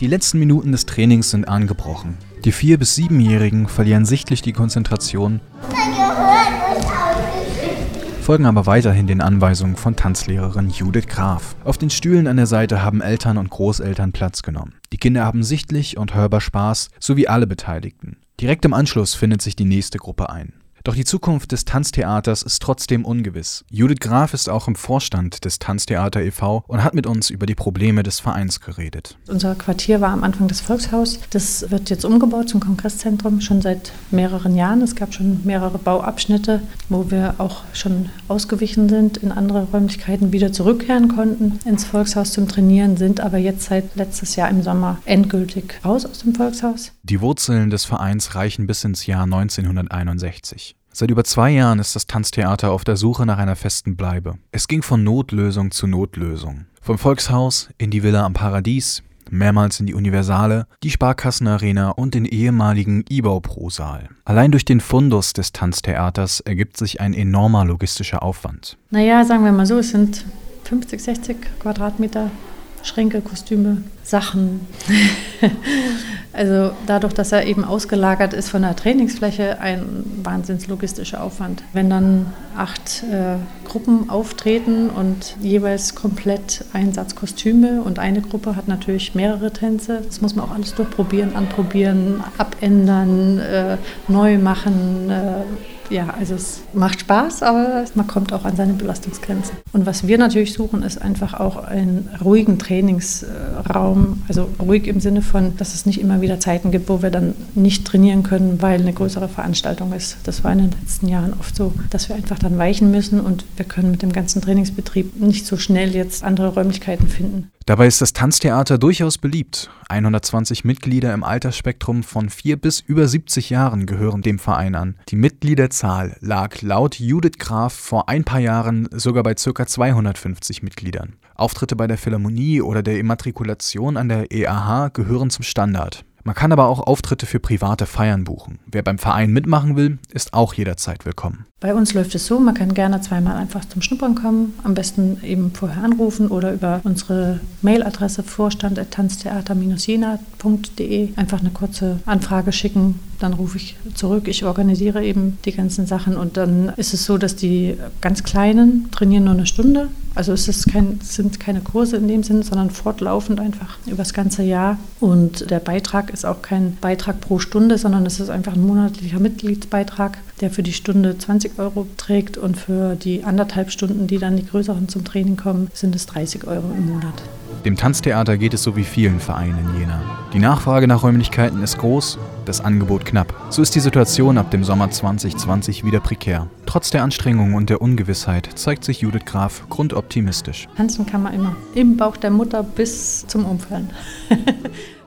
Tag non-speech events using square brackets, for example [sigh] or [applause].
Die letzten Minuten des Trainings sind angebrochen. Die vier- bis siebenjährigen verlieren sichtlich die Konzentration, folgen aber weiterhin den Anweisungen von Tanzlehrerin Judith Graf. Auf den Stühlen an der Seite haben Eltern und Großeltern Platz genommen. Die Kinder haben sichtlich und hörbar Spaß, so wie alle Beteiligten. Direkt im Anschluss findet sich die nächste Gruppe ein. Doch die Zukunft des Tanztheaters ist trotzdem ungewiss. Judith Graf ist auch im Vorstand des Tanztheater e.V. und hat mit uns über die Probleme des Vereins geredet. Unser Quartier war am Anfang das Volkshaus. Das wird jetzt umgebaut zum Kongresszentrum schon seit mehreren Jahren. Es gab schon mehrere Bauabschnitte, wo wir auch schon ausgewichen sind, in andere Räumlichkeiten wieder zurückkehren konnten ins Volkshaus zum Trainieren, sind aber jetzt seit letztes Jahr im Sommer endgültig raus aus dem Volkshaus. Die Wurzeln des Vereins reichen bis ins Jahr 1961. Seit über zwei Jahren ist das Tanztheater auf der Suche nach einer festen Bleibe. Es ging von Notlösung zu Notlösung. Vom Volkshaus in die Villa am Paradies, mehrmals in die Universale, die Sparkassenarena und den ehemaligen Ibau-Pro-Saal. Allein durch den Fundus des Tanztheaters ergibt sich ein enormer logistischer Aufwand. Naja, sagen wir mal so, es sind 50, 60 Quadratmeter Schränke, Kostüme, Sachen. [laughs] also dadurch, dass er eben ausgelagert ist von der Trainingsfläche, ein wahnsinns logistischer Aufwand. Wenn dann acht äh, Gruppen auftreten und jeweils komplett Einsatzkostüme und eine Gruppe hat natürlich mehrere Tänze, das muss man auch alles durchprobieren, anprobieren, abändern, äh, neu machen. Äh, ja, also es macht Spaß, aber man kommt auch an seine Belastungsgrenze. Und was wir natürlich suchen, ist einfach auch einen ruhigen Trainingsraum. Also ruhig im Sinne von, dass es nicht immer wieder Zeiten gibt, wo wir dann nicht trainieren können, weil eine größere Veranstaltung ist. Das war in den letzten Jahren oft so, dass wir einfach dann weichen müssen und wir können mit dem ganzen Trainingsbetrieb nicht so schnell jetzt andere Räumlichkeiten finden. Dabei ist das Tanztheater durchaus beliebt. 120 Mitglieder im Altersspektrum von 4 bis über 70 Jahren gehören dem Verein an. Die Mitgliederzahl lag laut Judith Graf vor ein paar Jahren sogar bei ca. 250 Mitgliedern. Auftritte bei der Philharmonie oder der Immatrikulation an der EAH gehören zum Standard. Man kann aber auch Auftritte für private Feiern buchen. Wer beim Verein mitmachen will, ist auch jederzeit willkommen. Bei uns läuft es so, man kann gerne zweimal einfach zum Schnuppern kommen, am besten eben vorher anrufen oder über unsere Mailadresse vorstand.tanztheater-jena.de einfach eine kurze Anfrage schicken, dann rufe ich zurück, ich organisiere eben die ganzen Sachen und dann ist es so, dass die ganz Kleinen trainieren nur eine Stunde. Also es kein, sind keine Kurse in dem Sinne, sondern fortlaufend einfach über das ganze Jahr. Und der Beitrag ist auch kein Beitrag pro Stunde, sondern es ist einfach ein monatlicher Mitgliedsbeitrag, der für die Stunde 20 Euro trägt und für die anderthalb Stunden, die dann die größeren zum Training kommen, sind es 30 Euro im Monat. Dem Tanztheater geht es so wie vielen Vereinen in Jena. Die Nachfrage nach Räumlichkeiten ist groß, das Angebot knapp. So ist die Situation ab dem Sommer 2020 wieder prekär. Trotz der Anstrengungen und der Ungewissheit zeigt sich Judith Graf grundoptimistisch. Tanzen kann man immer. Im Bauch der Mutter bis zum Umfallen. [laughs]